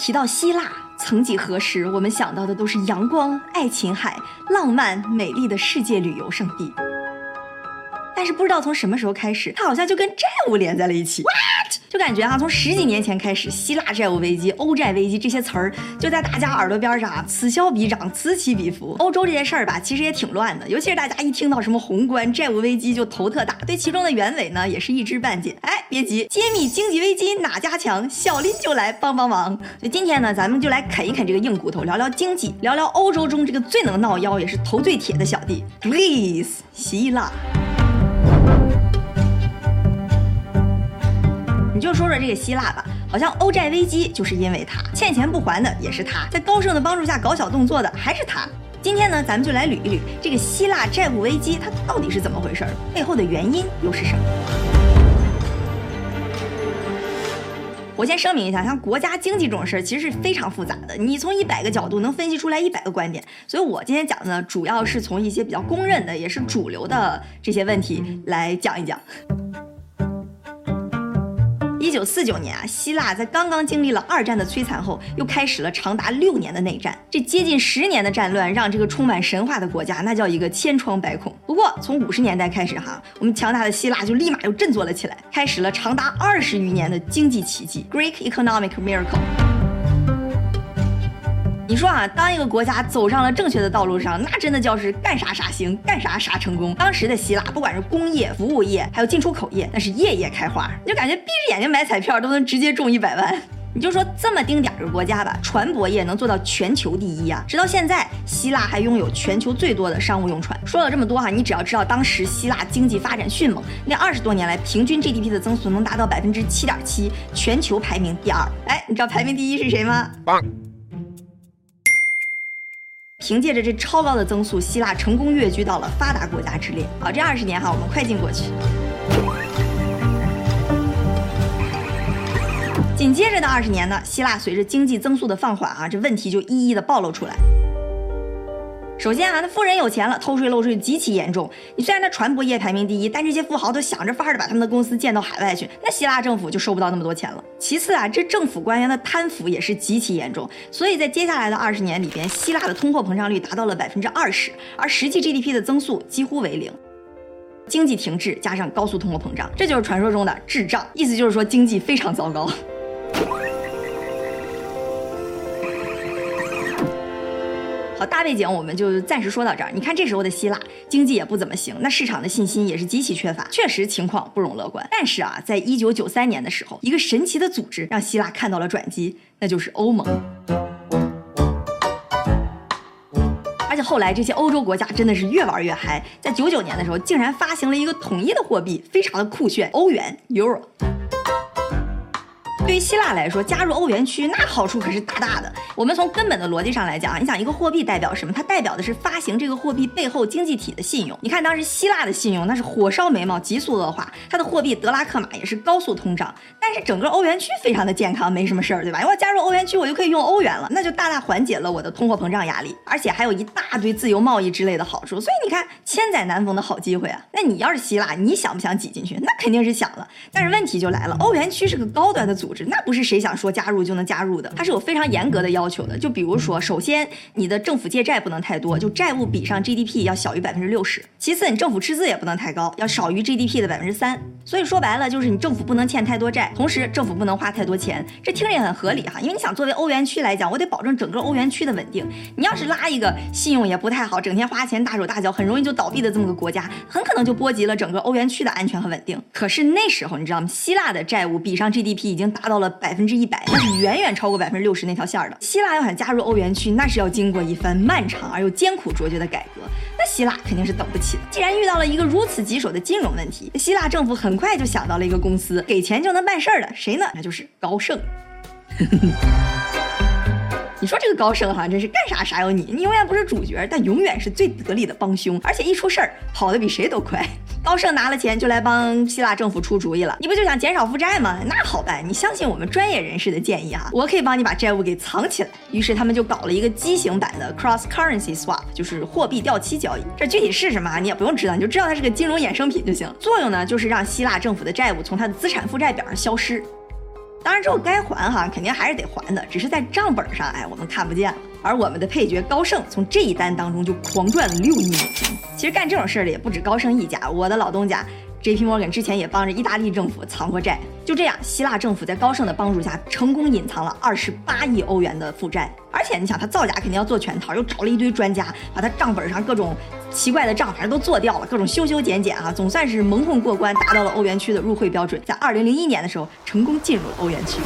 提到希腊，曾几何时，我们想到的都是阳光、爱琴海、浪漫、美丽的世界旅游胜地。但是不知道从什么时候开始，它好像就跟债务连在了一起。What？就感觉哈，从十几年前开始，希腊债务危机、欧债危机这些词儿就在大家耳朵边上啊，此消彼长，此起彼伏。欧洲这件事儿吧，其实也挺乱的，尤其是大家一听到什么宏观债务危机就头特大，对其中的原委呢也是一知半解。哎，别急，揭秘经济危机哪家强，小林就来帮帮忙。所以今天呢，咱们就来啃一啃这个硬骨头，聊聊经济，聊聊欧洲中这个最能闹腰也是头最铁的小弟，Please，希腊。你就说说这个希腊吧，好像欧债危机就是因为他欠钱不还的也是他，在高盛的帮助下搞小动作的还是他。今天呢，咱们就来捋一捋这个希腊债务危机它到底是怎么回事儿，背后的原因又是什么？我先声明一下，像国家经济这种事儿其实是非常复杂的，你从一百个角度能分析出来一百个观点，所以我今天讲的呢，主要是从一些比较公认的也是主流的这些问题来讲一讲。一九四九年啊，希腊在刚刚经历了二战的摧残后，又开始了长达六年的内战。这接近十年的战乱，让这个充满神话的国家那叫一个千疮百孔。不过，从五十年代开始哈，我们强大的希腊就立马又振作了起来，开始了长达二十余年的经济奇迹 （Greek economic miracle）。你说啊，当一个国家走上了正确的道路上，那真的叫是干啥啥行，干啥啥成功。当时的希腊，不管是工业、服务业，还有进出口业，那是夜夜开花，你就感觉闭着眼睛买彩票都能直接中一百万。你就说这么丁点儿个国家吧，船舶业能做到全球第一啊！直到现在，希腊还拥有全球最多的商务用船。说了这么多哈，你只要知道当时希腊经济发展迅猛，那二十多年来平均 GDP 的增速能达到百分之七点七，全球排名第二。哎，你知道排名第一是谁吗？棒！凭借着这超高的增速，希腊成功跃居到了发达国家之列。好，这二十年哈，我们快进过去。紧接着的二十年呢，希腊随着经济增速的放缓啊，这问题就一一的暴露出来。首先啊，那富人有钱了，偷税漏税极其严重。你虽然他船舶业排名第一，但这些富豪都想着法儿的把他们的公司建到海外去，那希腊政府就收不到那么多钱了。其次啊，这政府官员的贪腐也是极其严重。所以在接下来的二十年里边，希腊的通货膨胀率达到了百分之二十，而实际 GDP 的增速几乎为零，经济停滞加上高速通货膨胀，这就是传说中的滞胀，意思就是说经济非常糟糕。好，大背景我们就暂时说到这儿。你看这时候的希腊经济也不怎么行，那市场的信心也是极其缺乏，确实情况不容乐观。但是啊，在一九九三年的时候，一个神奇的组织让希腊看到了转机，那就是欧盟。而且后来这些欧洲国家真的是越玩越嗨，在九九年的时候，竟然发行了一个统一的货币，非常的酷炫，欧元 Euro。对于希腊来说，加入欧元区那好处可是大大的。我们从根本的逻辑上来讲啊，你想一个货币代表什么？它代表的是发行这个货币背后经济体的信用。你看当时希腊的信用那是火烧眉毛，急速恶化，它的货币德拉克马也是高速通胀。但是整个欧元区非常的健康，没什么事儿，对吧？我加入欧元区，我就可以用欧元了，那就大大缓解了我的通货膨胀压力，而且还有一大堆自由贸易之类的好处。所以你看，千载难逢的好机会啊！那你要是希腊，你想不想挤进去？那肯定是想了。但是问题就来了，欧元区是个高端的组织，那不是谁想说加入就能加入的，它是有非常严格的要求的。就比如说，首先你的政府借债不能太多，就债务比上 GDP 要小于百分之六十。其次，你政府赤字也不能太高，要少于 GDP 的百分之三。所以说白了，就是你政府不能欠太多债，同时政府不能花太多钱。这听着也很合理哈，因为你想作为欧元区来讲，我得保证整个欧元区的稳定。你要是拉一个信用也不太好，整天花钱大手大脚，很容易就倒闭的这么个国家，很可能就波及了整个欧元区的安全和稳定。可是那时候你知道吗？希腊的债务比上 GDP 已经达到了百分之一百，那是远远超过百分之六十那条线的。希腊要想加入欧元区，那是要经过一番漫长而又艰苦卓绝的改革。那希腊肯定是等不起的。既然遇到了一个如此棘手的金融问题，希腊政府很快就想到了一个公司，给钱就能办事儿的，谁呢？那就是高盛。你说这个高盛哈，真是干啥啥有你，你永远不是主角，但永远是最得力的帮凶，而且一出事儿跑得比谁都快。高盛拿了钱就来帮希腊政府出主意了，你不就想减少负债吗？那好办，你相信我们专业人士的建议哈，我可以帮你把债务给藏起来。于是他们就搞了一个畸形版的 cross currency swap，就是货币掉期交易。这具体是什么啊，你也不用知道，你就知道它是个金融衍生品就行。作用呢，就是让希腊政府的债务从它的资产负债表上消失。当然之后该还哈，肯定还是得还的，只是在账本上，哎，我们看不见了。而我们的配角高盛从这一单当中就狂赚了六亿美金。其实干这种事儿的也不止高盛一家，我的老东家。J.P. Morgan 之前也帮着意大利政府藏过债，就这样，希腊政府在高盛的帮助下，成功隐藏了二十八亿欧元的负债。而且你想，他造假肯定要做全套，又找了一堆专家，把他账本上各种奇怪的账反正都做掉了，各种修修剪剪啊，总算是蒙混过关，达到了欧元区的入会标准，在二零零一年的时候，成功进入了欧元区。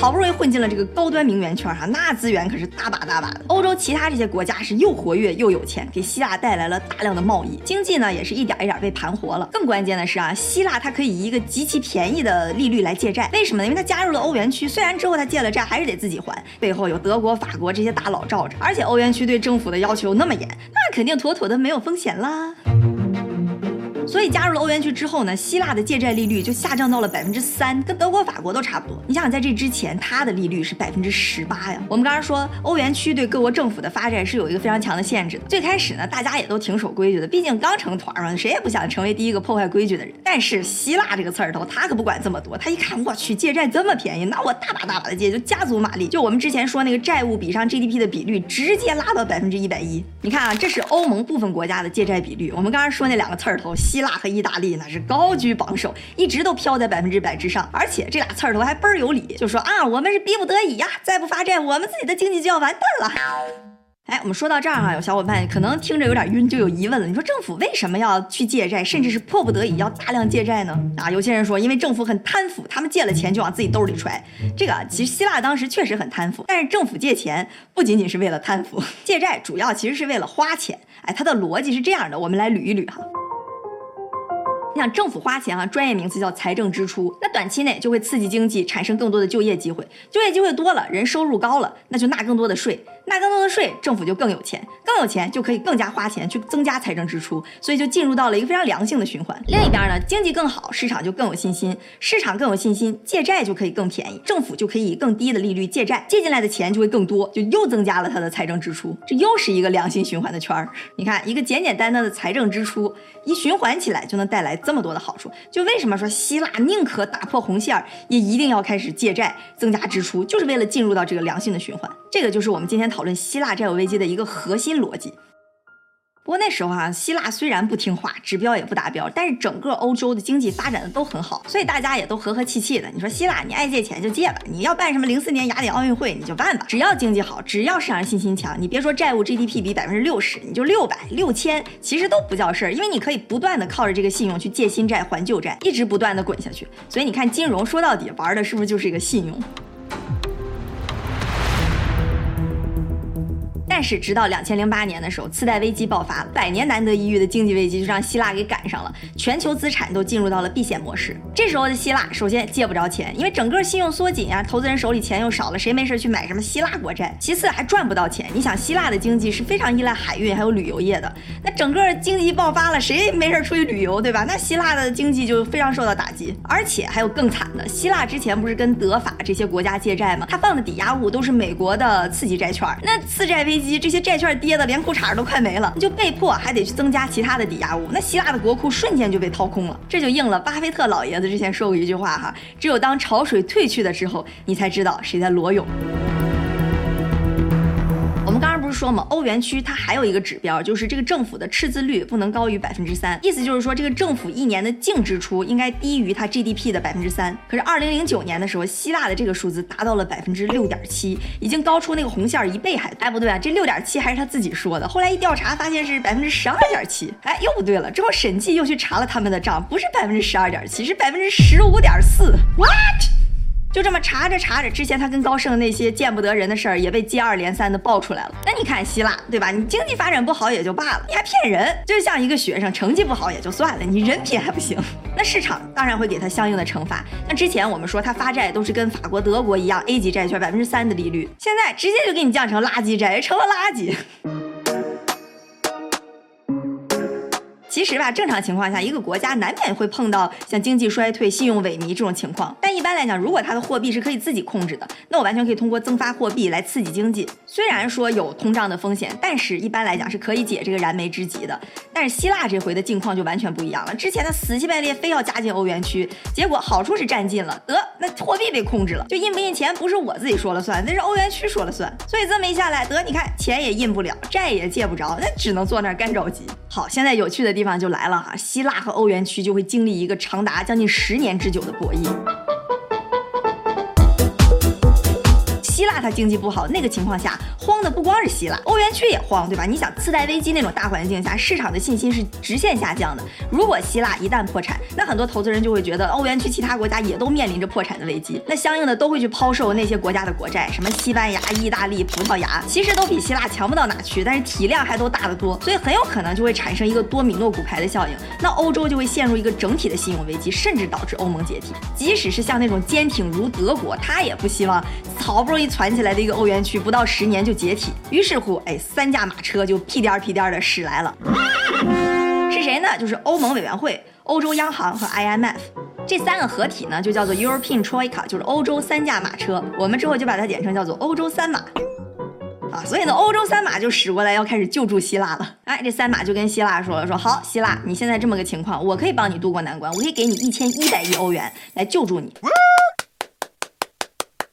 好不容易混进了这个高端名媛圈哈，那资源可是大把大把的。欧洲其他这些国家是又活跃又有钱，给希腊带来了大量的贸易，经济呢也是一点一点被盘活了。更关键的是啊，希腊它可以以一个极其便宜的利率来借债，为什么呢？因为它加入了欧元区，虽然之后它借了债还是得自己还，背后有德国、法国这些大佬罩着，而且欧元区对政府的要求那么严，那肯定妥妥的没有风险啦。所以加入了欧元区之后呢，希腊的借债利率就下降到了百分之三，跟德国、法国都差不多。你想想，在这之前，它的利率是百分之十八呀。我们刚刚说，欧元区对各国政府的发债是有一个非常强的限制的。最开始呢，大家也都挺守规矩的，毕竟刚成团嘛，谁也不想成为第一个破坏规矩的人。但是希腊这个刺儿头，他可不管这么多，他一看，我去，借债这么便宜，那我大把大把的借，就加足马力。就我们之前说那个债务比上 GDP 的比率，直接拉到百分之一百一。你看啊，这是欧盟部分国家的借债比率。我们刚刚说那两个刺儿头，希希腊和意大利。那是高居榜首，一直都飘在百分之百之上，而且这俩刺儿头还倍儿有理，就说啊，我们是逼不得已呀，再不发债，我们自己的经济就要完蛋了。哎，我们说到这儿哈，有小伙伴可能听着有点晕，就有疑问了。你说政府为什么要去借债，甚至是迫不得已要大量借债呢？啊，有些人说，因为政府很贪腐，他们借了钱就往自己兜里揣。这个其实希腊当时确实很贪腐，但是政府借钱不仅仅是为了贪腐，借债主要其实是为了花钱。哎，它的逻辑是这样的，我们来捋一捋哈。你想政府花钱啊，专业名词叫财政支出。那短期内就会刺激经济，产生更多的就业机会。就业机会多了，人收入高了，那就纳更多的税。纳更多的税，政府就更有钱，更有钱就可以更加花钱去增加财政支出，所以就进入到了一个非常良性的循环。另一边呢，经济更好，市场就更有信心，市场更有信心，借债就可以更便宜，政府就可以以更低的利率借债，借进来的钱就会更多，就又增加了它的财政支出，这又是一个良性循环的圈儿。你看，一个简简单单的财政支出，一循环起来就能带来这么多的好处。就为什么说希腊宁可打破红线，也一定要开始借债增加支出，就是为了进入到这个良性的循环。这个就是我们今天讨论希腊债务危机的一个核心逻辑。不过那时候啊，希腊虽然不听话，指标也不达标，但是整个欧洲的经济发展的都很好，所以大家也都和和气气的。你说希腊，你爱借钱就借吧，你要办什么零四年雅典奥运会你就办吧，只要经济好，只要市场信心强，你别说债务 GDP 比百分之六十，你就六百、六千，其实都不叫事儿，因为你可以不断的靠着这个信用去借新债还旧债，一直不断的滚下去。所以你看，金融说到底玩的是不是就是一个信用？但是，直到两千零八年的时候，次贷危机爆发，百年难得一遇的经济危机就让希腊给赶上了，全球资产都进入到了避险模式。这时候的希腊，首先借不着钱，因为整个信用缩紧呀，投资人手里钱又少了，谁没事去买什么希腊国债？其次还赚不到钱。你想，希腊的经济是非常依赖海运还有旅游业的，那整个经济爆发了，谁没事出去旅游，对吧？那希腊的经济就非常受到打击。而且还有更惨的，希腊之前不是跟德法这些国家借债吗？他放的抵押物都是美国的次级债券，那次债危这些债券跌的连裤衩都快没了，就被迫还得去增加其他的抵押物，那希腊的国库瞬间就被掏空了。这就应了巴菲特老爷子之前说过一句话哈：只有当潮水退去的时候，你才知道谁在裸泳。是说嘛，欧元区它还有一个指标，就是这个政府的赤字率不能高于百分之三，意思就是说这个政府一年的净支出应该低于它 GDP 的百分之三。可是二零零九年的时候，希腊的这个数字达到了百分之六点七，已经高出那个红线一倍还。哎，不对啊，这六点七还是他自己说的，后来一调查发现是百分之十二点七。哎，又不对了，之后审计又去查了他们的账，不是百分之十二点七，是百分之十五点四。What？就这么查着查着，之前他跟高盛那些见不得人的事儿也被接二连三的爆出来了。那你看希腊，对吧？你经济发展不好也就罢了，你还骗人，就像一个学生成绩不好也就算了，你人品还不行。那市场当然会给他相应的惩罚。那之前我们说他发债都是跟法国、德国一样 A 级债券百分之三的利率，现在直接就给你降成垃圾债，成了垃圾。其实吧，正常情况下，一个国家难免会碰到像经济衰退、信用萎靡这种情况。但一般来讲，如果它的货币是可以自己控制的，那我完全可以通过增发货币来刺激经济。虽然说有通胀的风险，但是一般来讲是可以解这个燃眉之急的。但是希腊这回的境况就完全不一样了。之前他死乞白赖非要加进欧元区，结果好处是占尽了，得那货币被控制了，就印不印钱不是我自己说了算，那是欧元区说了算。所以这么一下来，得你看钱也印不了，债也借不着，那只能坐那儿干着急。好，现在有趣的地方就来了哈，希腊和欧元区就会经历一个长达将近十年之久的博弈。他经济不好，那个情况下慌的不光是希腊，欧元区也慌，对吧？你想次贷危机那种大环境下，市场的信心是直线下降的。如果希腊一旦破产，那很多投资人就会觉得欧元区其他国家也都面临着破产的危机，那相应的都会去抛售那些国家的国债，什么西班牙、意大利、葡萄牙，其实都比希腊强不到哪去，但是体量还都大得多，所以很有可能就会产生一个多米诺骨牌的效应，那欧洲就会陷入一个整体的信用危机，甚至导致欧盟解体。即使是像那种坚挺如德国，他也不希望好不容易。攒起来的一个欧元区，不到十年就解体。于是乎，哎，三驾马车就屁颠儿屁颠儿的驶来了。是谁呢？就是欧盟委员会、欧洲央行和 IMF 这三个合体呢，就叫做 European Troika，就是欧洲三驾马车。我们之后就把它简称叫做欧洲三马。啊，所以呢，欧洲三马就驶过来要开始救助希腊了。哎，这三马就跟希腊说了，说好，希腊，你现在这么个情况，我可以帮你渡过难关，我可以给你一千一百亿欧元来救助你。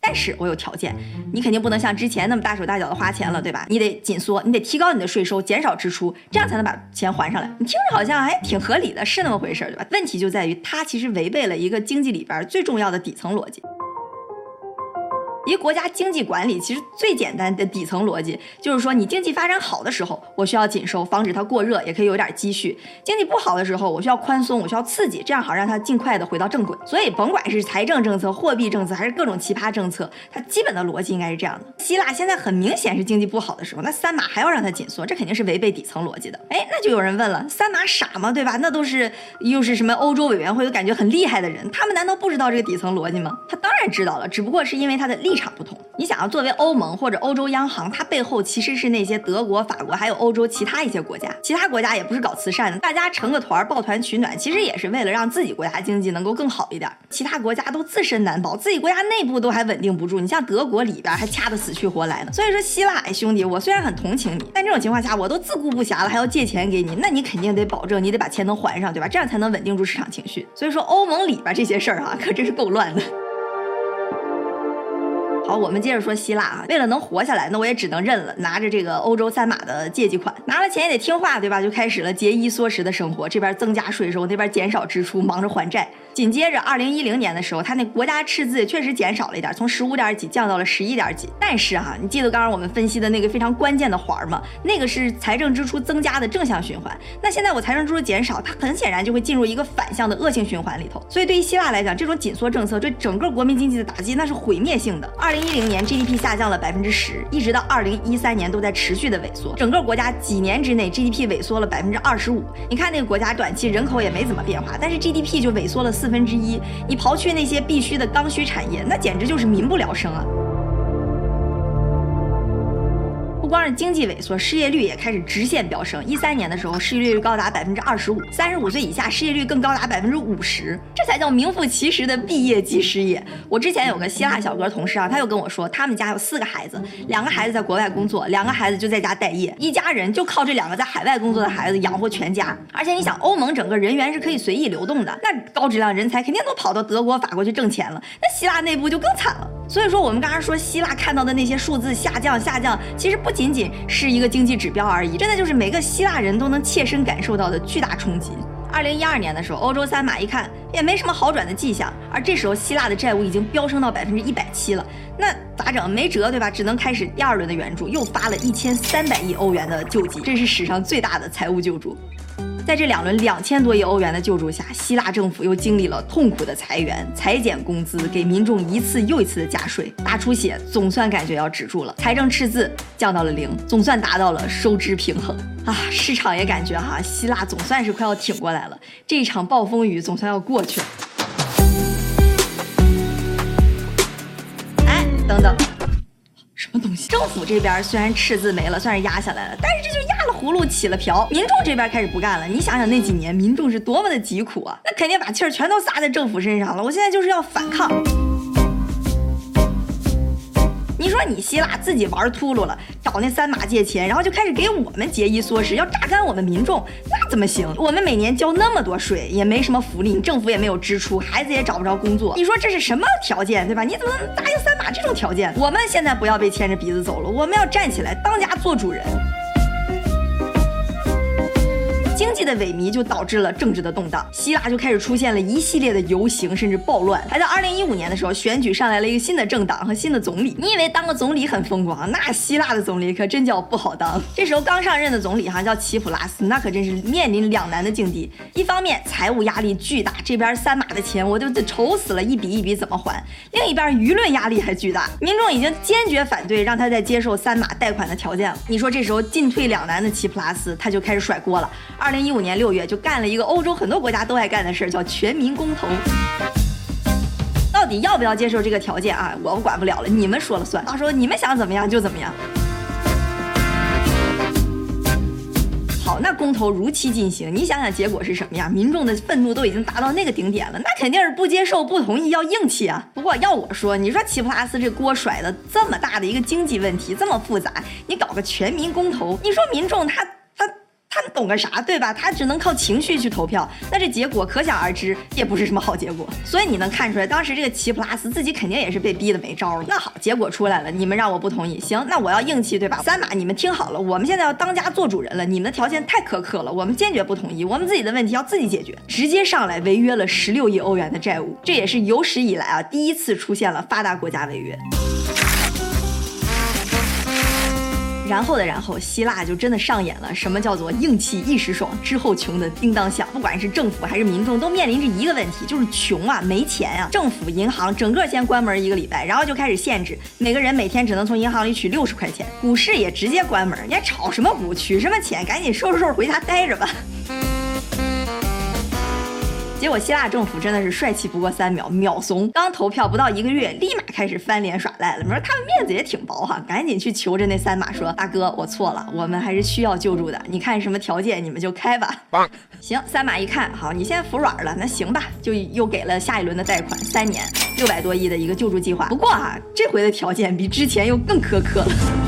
但是我有条件，你肯定不能像之前那么大手大脚的花钱了，对吧？你得紧缩，你得提高你的税收，减少支出，这样才能把钱还上来。你听着好像还挺合理的，是那么回事，对吧？问题就在于它其实违背了一个经济里边最重要的底层逻辑。一个国家经济管理其实最简单的底层逻辑就是说，你经济发展好的时候，我需要紧收，防止它过热，也可以有点积蓄；经济不好的时候，我需要宽松，我需要刺激，这样好让它尽快的回到正轨。所以，甭管是财政政策、货币政策，还是各种奇葩政策，它基本的逻辑应该是这样的。希腊现在很明显是经济不好的时候，那三马还要让它紧缩，这肯定是违背底层逻辑的。哎，那就有人问了，三马傻吗？对吧？那都是又是什么欧洲委员会，都感觉很厉害的人，他们难道不知道这个底层逻辑吗？当然知道了，只不过是因为他的立场不同。你想要作为欧盟或者欧洲央行，它背后其实是那些德国、法国，还有欧洲其他一些国家。其他国家也不是搞慈善的，大家成个团抱团取暖，其实也是为了让自己国家经济能够更好一点。其他国家都自身难保，自己国家内部都还稳定不住。你像德国里边还掐得死去活来呢。所以说希腊，哎兄弟，我虽然很同情你，但这种情况下我都自顾不暇了，还要借钱给你，那你肯定得保证你得把钱能还上，对吧？这样才能稳定住市场情绪。所以说欧盟里边这些事儿哈，可真是够乱的。好，我们接着说希腊啊。为了能活下来，那我也只能认了，拿着这个欧洲三马的借记款，拿了钱也得听话，对吧？就开始了节衣缩食的生活，这边增加税收，那边减少支出，忙着还债。紧接着，二零一零年的时候，他那国家赤字确实减少了一点，从十五点几降到了十一点几。但是哈，你记得刚刚我们分析的那个非常关键的环吗？那个是财政支出增加的正向循环。那现在我财政支出减少，它很显然就会进入一个反向的恶性循环里头。所以对于希腊来讲，这种紧缩政策对整个国民经济的打击那是毁灭性的。二零一零年 GDP 下降了百分之十，一直到二零一三年都在持续的萎缩。整个国家几年之内 GDP 萎缩了百分之二十五。你看那个国家短期人口也没怎么变化，但是 GDP 就萎缩了四四分之一。你刨去那些必须的刚需产业，那简直就是民不聊生啊。不光是经济萎缩，失业率也开始直线飙升。一三年的时候，失业率高达百分之二十五，三十五岁以下失业率更高达百分之五十，这才叫名副其实的毕业即失业。我之前有个希腊小哥同事啊，他又跟我说，他们家有四个孩子，两个孩子在国外工作，两个孩子就在家待业，一家人就靠这两个在海外工作的孩子养活全家。而且你想，欧盟整个人员是可以随意流动的，那高质量人才肯定都跑到德国、法国去挣钱了，那希腊内部就更惨了。所以说，我们刚刚说希腊看到的那些数字下降下降，其实不。仅仅是一个经济指标而已，真的就是每个希腊人都能切身感受到的巨大冲击。二零一二年的时候，欧洲三马一看也没什么好转的迹象，而这时候希腊的债务已经飙升到百分之一百七了，那咋整？没辙，对吧？只能开始第二轮的援助，又发了一千三百亿欧元的救济，这是史上最大的财务救助。在这两轮两千多亿欧元的救助下，希腊政府又经历了痛苦的裁员、裁减工资，给民众一次又一次的加税，大出血，总算感觉要止住了，财政赤字降到了零，总算达到了收支平衡啊！市场也感觉哈，希腊总算是快要挺过来了，这一场暴风雨总算要过去了。哎，等等。什么东西？政府这边虽然赤字没了，算是压下来了，但是这就压了葫芦起了瓢。民众这边开始不干了。你想想那几年民众是多么的疾苦啊，那肯定把气儿全都撒在政府身上了。我现在就是要反抗。你说你希腊自己玩秃噜了，找那三马借钱，然后就开始给我们节衣缩食，要榨干我们民众，那怎么行？我们每年交那么多税，也没什么福利，政府也没有支出，孩子也找不着工作。你说这是什么条件，对吧？你怎么能答应三马这种条件？我们现在不要被牵着鼻子走了，我们要站起来，当家做主人。经济的萎靡就导致了政治的动荡，希腊就开始出现了一系列的游行，甚至暴乱。还在二零一五年的时候，选举上来了一个新的政党和新的总理。你以为当个总理很风光？那希腊的总理可真叫不好当。这时候刚上任的总理哈叫齐普拉斯，那可真是面临两难的境地。一方面财务压力巨大，这边三马的钱我就愁死了，一笔一笔怎么还？另一边舆论压力还巨大，民众已经坚决反对让他再接受三马贷款的条件了。你说这时候进退两难的齐普拉斯，他就开始甩锅了。二零一五年六月，就干了一个欧洲很多国家都爱干的事儿，叫全民公投。到底要不要接受这个条件啊？我管不了了，你们说了算。到时候你们想怎么样就怎么样。好，那公投如期进行，你想想结果是什么样？民众的愤怒都已经达到那个顶点了，那肯定是不接受、不同意，要硬气啊。不过要我说，你说齐普拉斯这锅甩的这么大的一个经济问题，这么复杂，你搞个全民公投，你说民众他？他懂个啥，对吧？他只能靠情绪去投票，那这结果可想而知，也不是什么好结果。所以你能看出来，当时这个齐普拉斯自己肯定也是被逼的没招了。那好，结果出来了，你们让我不同意，行，那我要硬气，对吧？三马，你们听好了，我们现在要当家做主人了，你们的条件太苛刻了，我们坚决不同意，我们自己的问题要自己解决，直接上来违约了十六亿欧元的债务，这也是有史以来啊第一次出现了发达国家违约。然后的然后，希腊就真的上演了什么叫做硬气一时爽，之后穷的叮当响。不管是政府还是民众，都面临着一个问题，就是穷啊，没钱啊。政府、银行整个先关门一个礼拜，然后就开始限制每个人每天只能从银行里取六十块钱。股市也直接关门，你还炒什么股，取什么钱？赶紧收拾收拾回家待着吧。结果希腊政府真的是帅气不过三秒，秒怂。刚投票不到一个月，立马开始翻脸耍赖了。你说他们面子也挺薄哈，赶紧去求着那三马说：“大哥，我错了，我们还是需要救助的。你看什么条件，你们就开吧。”行，三马一看，好，你现在服软了，那行吧，就又给了下一轮的贷款，三年六百多亿的一个救助计划。不过啊，这回的条件比之前又更苛刻了。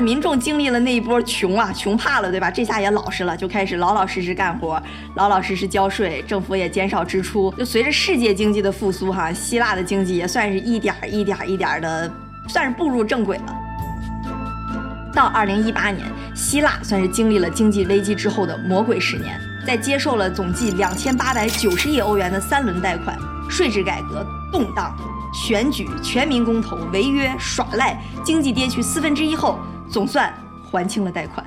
民众经历了那一波穷啊，穷怕了，对吧？这下也老实了，就开始老老实实干活，老老实实交税，政府也减少支出。就随着世界经济的复苏，哈，希腊的经济也算是一点儿一点儿一点儿的，算是步入正轨了。到二零一八年，希腊算是经历了经济危机之后的魔鬼十年，在接受了总计两千八百九十亿欧元的三轮贷款、税制改革、动荡。选举、全民公投、违约、耍赖，经济跌去四分之一后，总算还清了贷款。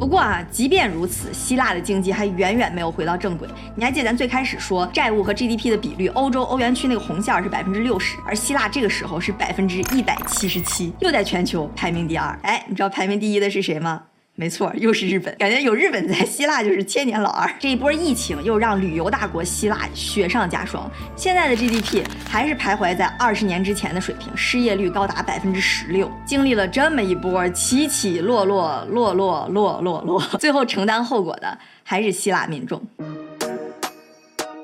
不过啊，即便如此，希腊的经济还远远没有回到正轨。你还记得咱最开始说债务和 GDP 的比率，欧洲欧元区那个红线是百分之六十，而希腊这个时候是百分之一百七十七，又在全球排名第二。哎，你知道排名第一的是谁吗？没错，又是日本，感觉有日本在，希腊就是千年老二。这一波疫情又让旅游大国希腊雪上加霜，现在的 GDP 还是徘徊在二十年之前的水平，失业率高达百分之十六。经历了这么一波起起落落，落落落落落，最后承担后果的还是希腊民众。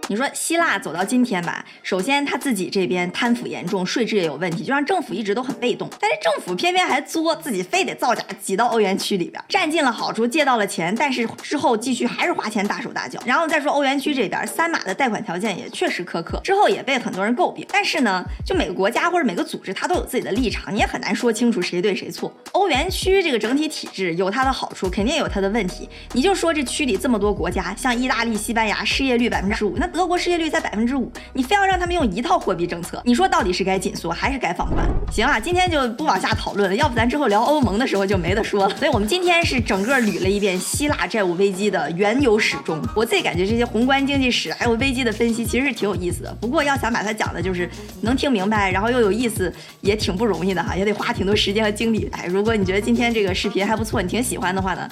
你说希腊走到今天吧，首先他自己这边贪腐严重，税制也有问题，就让政府一直都很被动。但是政府偏偏还作，自己非得造假挤到欧元区里边，占尽了好处，借到了钱，但是之后继续还是花钱大手大脚。然后再说欧元区这边，三马的贷款条件也确实苛刻，之后也被很多人诟病。但是呢，就每个国家或者每个组织，它都有自己的立场，你也很难说清楚谁对谁错。欧元区这个整体体制有它的好处，肯定有它的问题。你就说这区里这么多国家，像意大利、西班牙，失业率百分之十五，那。德国失业率才百分之五，你非要让他们用一套货币政策，你说到底是该紧缩还是该放宽？行啊，今天就不往下讨论了，要不咱之后聊欧盟的时候就没得说了。所以我们今天是整个捋了一遍希腊债务危机的缘由始终。我自己感觉这些宏观经济史还有危机的分析其实是挺有意思的，不过要想把它讲的就是能听明白，然后又有意思，也挺不容易的哈，也得花挺多时间和精力。哎，如果你觉得今天这个视频还不错，你挺喜欢的话呢？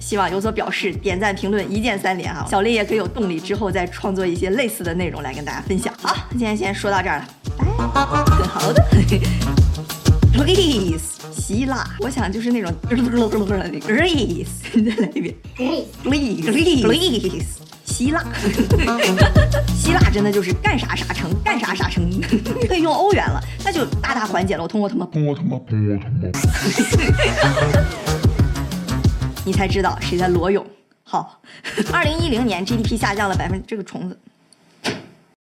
希望有所表示，点赞评论一键三连哈，小丽也可以有动力之后再创作一些类似的内容来跟大家分享。好，今天先说到这儿了，拜。好的。，Please，希腊，我想就是那种 Greece，你 再来一遍 Greece，Greece，希腊，希腊真的就是干啥啥成，干啥啥成，可以用欧元了，那就大大缓解了我通过他妈，通过他妈，通过他妈，你才知道谁在裸泳。好，二零一零年 GDP 下降了百分，这个虫子。